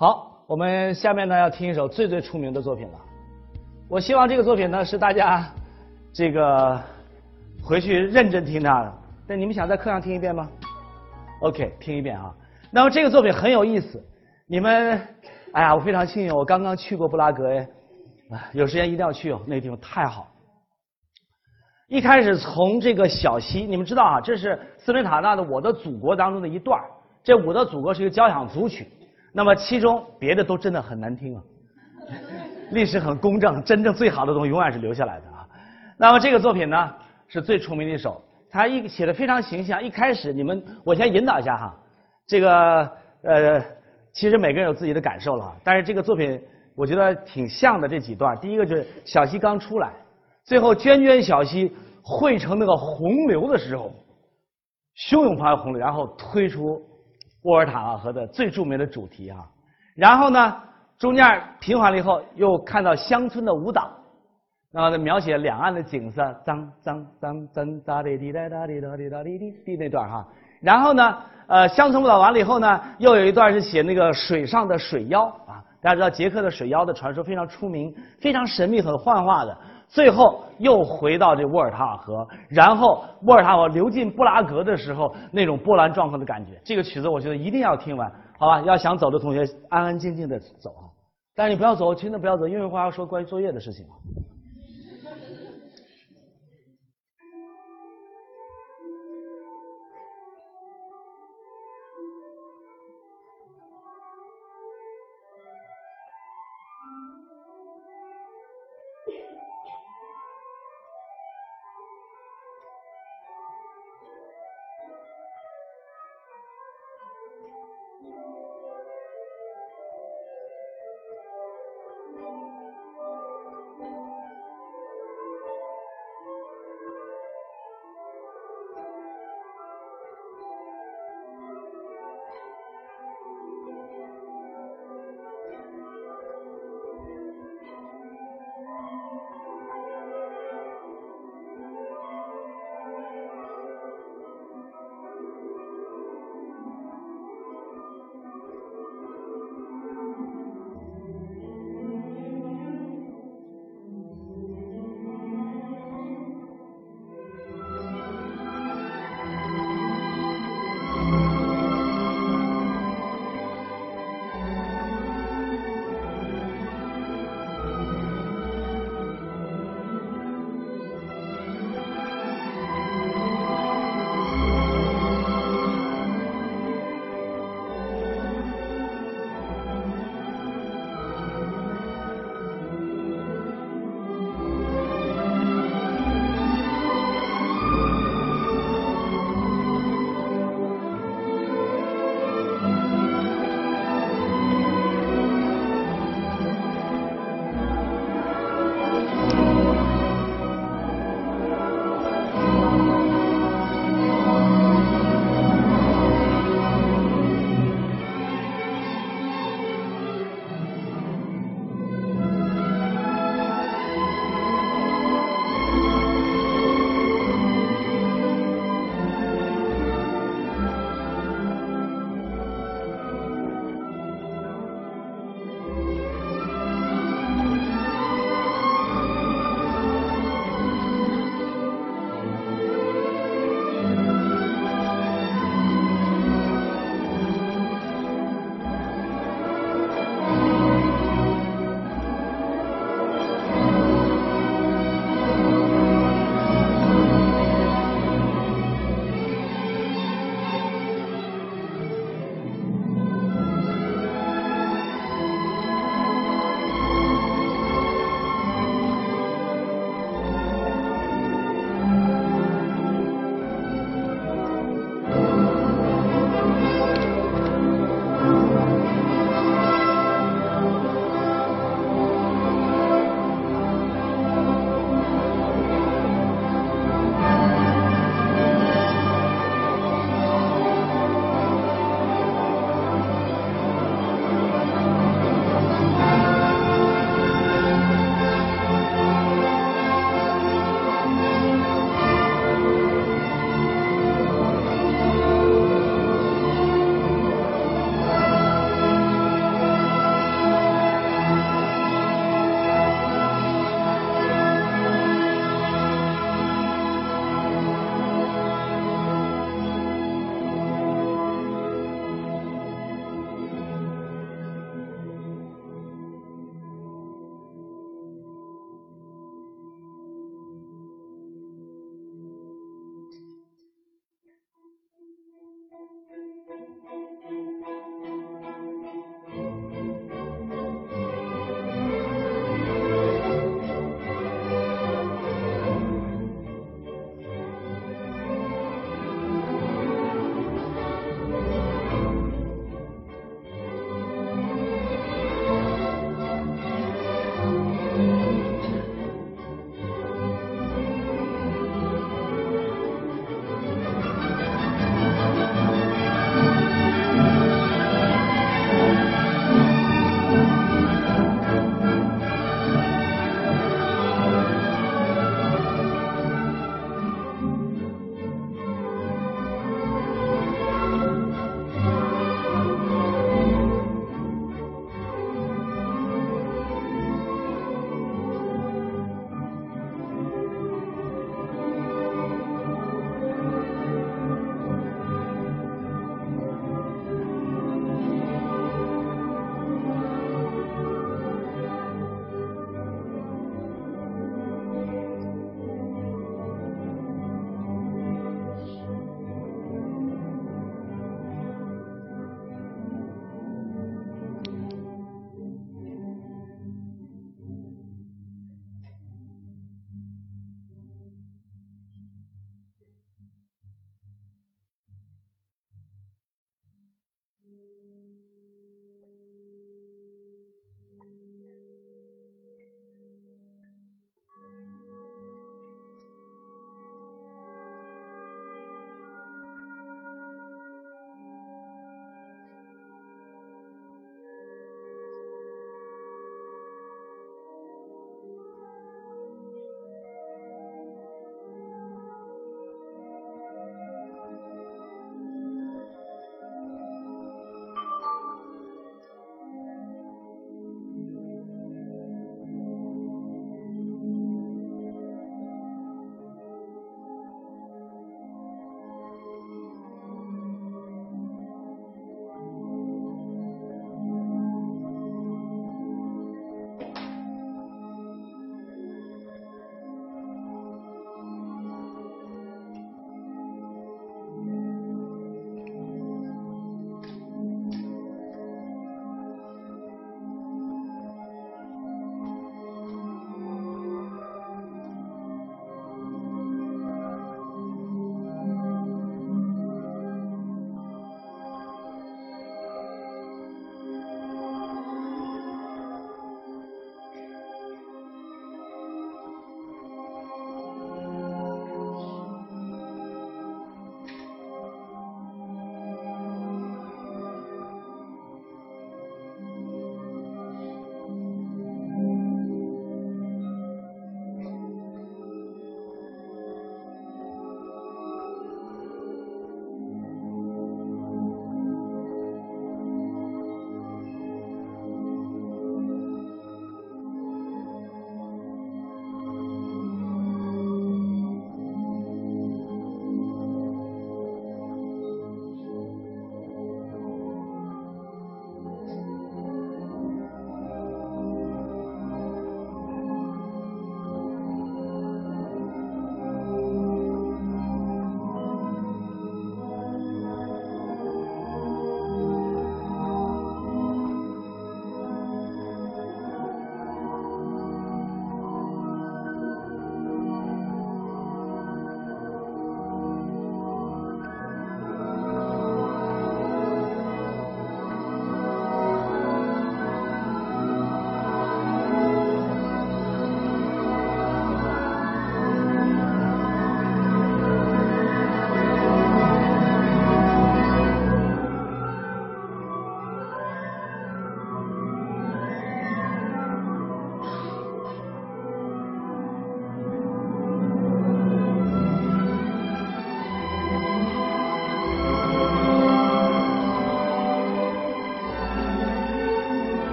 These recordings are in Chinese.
好，我们下面呢要听一首最最出名的作品了。我希望这个作品呢是大家这个回去认真听它的。那你们想在课上听一遍吗？OK，听一遍啊。那么这个作品很有意思，你们，哎呀，我非常幸运，我刚刚去过布拉格，哎，有时间一定要去哦，那个地方太好。一开始从这个小溪，你们知道啊，这是斯梅塔纳的《我的祖国》当中的一段这《我的祖国》是一个交响组曲。那么其中别的都真的很难听啊，历史很公正，真正最好的东西永远是留下来的啊。那么这个作品呢是最出名的一首，它一写的非常形象。一开始你们我先引导一下哈，这个呃其实每个人有自己的感受了，但是这个作品我觉得挺像的这几段。第一个就是小溪刚出来，最后涓涓小溪汇成那个洪流的时候，汹涌澎湃洪流，然后推出。沃尔塔河的最著名的主题啊，然后呢，中间平缓了以后，又看到乡村的舞蹈，那么描写两岸的景色，脏脏脏脏哒滴滴哒哒滴哒滴哒滴滴滴那段哈，然后呢，呃，乡村舞蹈完了以后呢，又有一段是写那个水上的水妖啊，大家知道捷克的水妖的传说非常出名，非常神秘，和幻化的。最后又回到这沃尔塔瓦河，然后沃尔塔尔河流进布拉格的时候，那种波澜壮阔的感觉。这个曲子我觉得一定要听完，好吧？要想走的同学安安静静的走啊，但是你不要走，真的不要走，因为我要说关于作业的事情。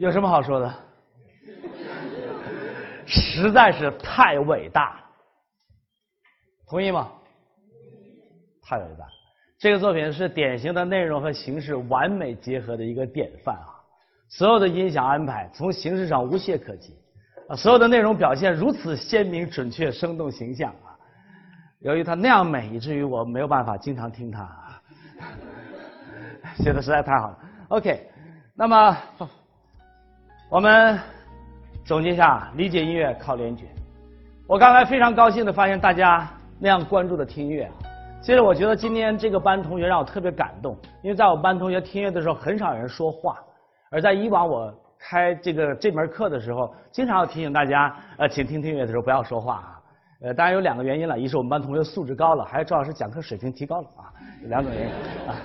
有什么好说的？实在是太伟大，同意吗？太伟大！这个作品是典型的内容和形式完美结合的一个典范啊！所有的音响安排从形式上无懈可击啊，所有的内容表现如此鲜明、准确、生动、形象啊！由于它那样美，以至于我没有办法经常听它，写的实在太好了。OK，那么我们总结一下，理解音乐靠联觉。我刚才非常高兴的发现大家那样关注的听音乐。其实我觉得今天这个班同学让我特别感动，因为在我班同学听音乐的时候，很少有人说话，而在以往我开这个这门课的时候，经常要提醒大家，呃，请听听音乐的时候不要说话啊。呃，当然有两个原因了，一是我们班同学素质高了，还有赵老师讲课水平提高了啊，有两种原因啊。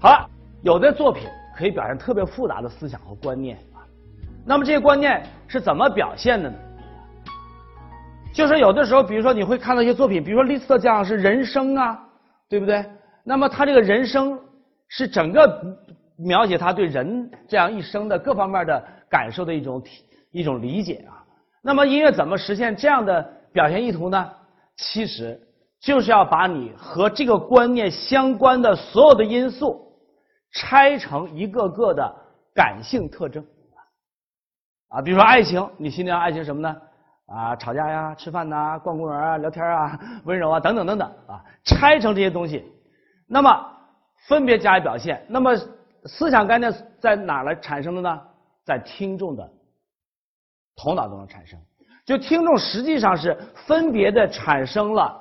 好了，有的作品可以表现特别复杂的思想和观念，那么这些观念是怎么表现的呢？就是有的时候，比如说你会看到一些作品，比如说利斯特讲是人生啊。对不对？那么他这个人生是整个描写他对人这样一生的各方面的感受的一种体一种理解啊。那么音乐怎么实现这样的表现意图呢？其实就是要把你和这个观念相关的所有的因素拆成一个个的感性特征啊。比如说爱情，你心里爱情什么呢？啊，吵架呀，吃饭呐，逛公园啊，聊天啊，温柔啊，等等等等啊，拆成这些东西，那么分别加以表现。那么思想概念在哪来产生的呢？在听众的头脑中产生。就听众实际上是分别的产生了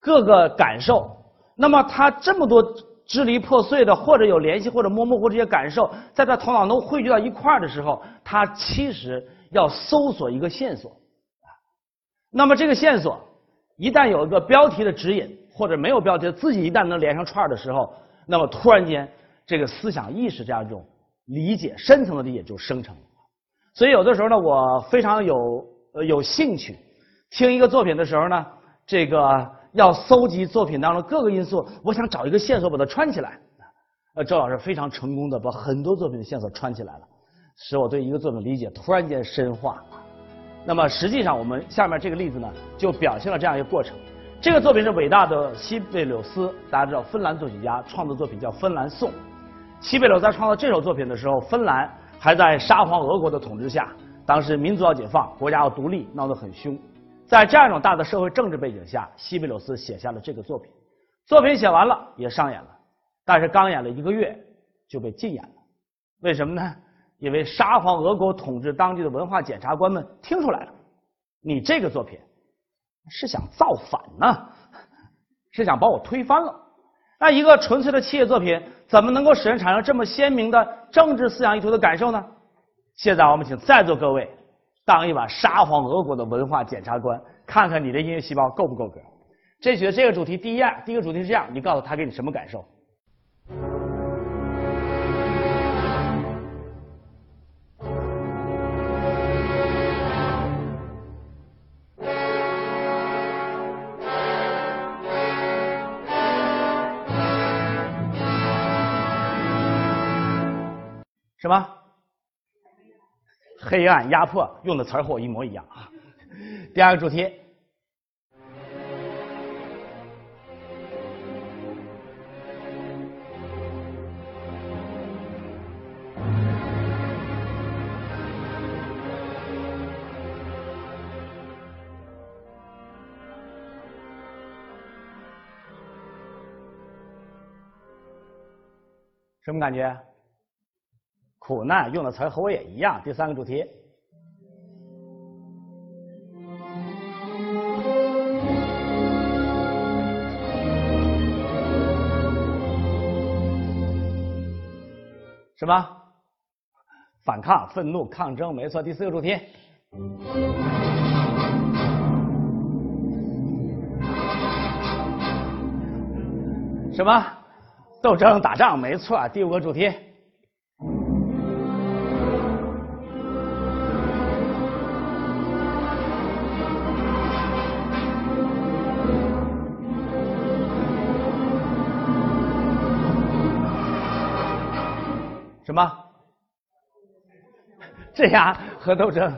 各个感受。那么他这么多支离破碎的，或者有联系，或者模模糊这些感受，在他头脑中汇聚到一块儿的时候，他其实要搜索一个线索。那么这个线索一旦有一个标题的指引，或者没有标题，自己一旦能连上串儿的时候，那么突然间这个思想意识这样一种理解，深层的理解就生成了。所以有的时候呢，我非常有呃有兴趣听一个作品的时候呢，这个要搜集作品当中各个因素，我想找一个线索把它串起来。呃，周老师非常成功的把很多作品的线索串起来了，使我对一个作品理解突然间深化。那么实际上，我们下面这个例子呢，就表现了这样一个过程。这个作品是伟大的西贝柳斯，大家知道，芬兰作曲家创作作品叫《芬兰颂》。西贝柳在创作这首作品的时候，芬兰还在沙皇俄国的统治下，当时民族要解放，国家要独立，闹得很凶。在这样一种大的社会政治背景下，西贝柳斯写下了这个作品。作品写完了，也上演了，但是刚演了一个月就被禁演了。为什么呢？因为沙皇俄国统治当地的文化检察官们听出来了，你这个作品是想造反呢，是想把我推翻了。那一个纯粹的器乐作品，怎么能够使人产生这么鲜明的政治思想意图的感受呢？现在我们请在座各位当一把沙皇俄国的文化检察官，看看你的音乐细胞够不够格。这曲的这个主题，第一样，第一个主题是这样，你告诉他给你什么感受？什么？黑暗压迫用的词儿和我一模一样啊！第二个主题，什么感觉？苦难用的词和我也一样。第三个主题，什么？反抗、愤怒、抗争，没错。第四个主题，什么？斗争、打仗，没错。第五个主题。什么？镇压和斗争，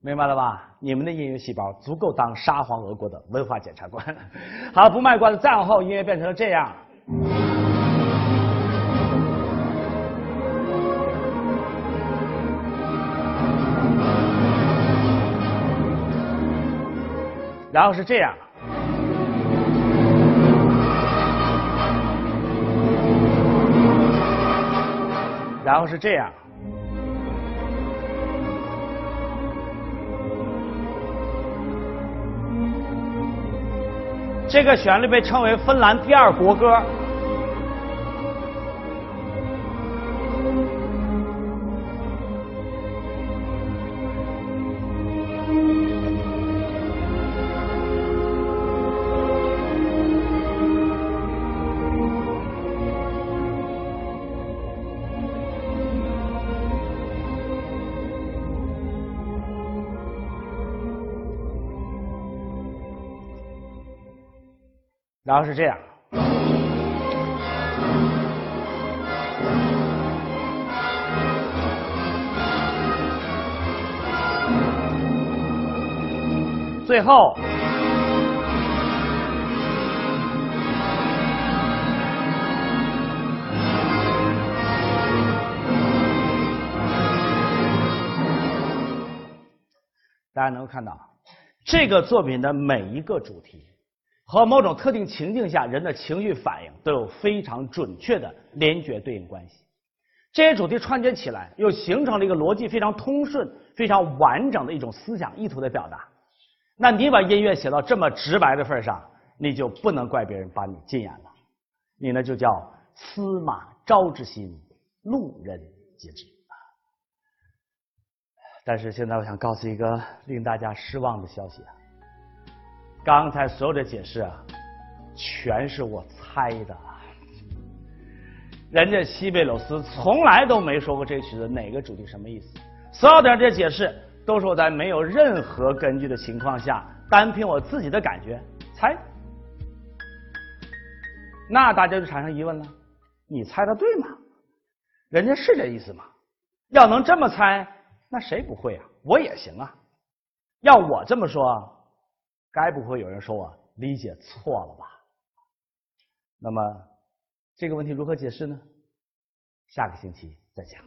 明白了吧？你们的音乐细胞足够当沙皇俄国的文化检察官。好，不卖关子，再往后音乐变成了这样。然后是这样，然后是这样，这个旋律被称为芬兰第二国歌。然后是这样，最后，大家能够看到这个作品的每一个主题。和某种特定情境下人的情绪反应都有非常准确的联觉对应关系，这些主题串接起来，又形成了一个逻辑非常通顺、非常完整的一种思想意图的表达。那你把音乐写到这么直白的份上，你就不能怪别人把你禁言了。你呢就叫司马昭之心，路人皆知。但是现在我想告诉一个令大家失望的消息啊！刚才所有的解释啊，全是我猜的。人家西贝柳斯从来都没说过这曲子哪个主题什么意思，所有的这解释都是我在没有任何根据的情况下，单凭我自己的感觉猜。那大家就产生疑问了：你猜的对吗？人家是这意思吗？要能这么猜，那谁不会啊？我也行啊。要我这么说。该不会有人说我理解错了吧？那么这个问题如何解释呢？下个星期再讲。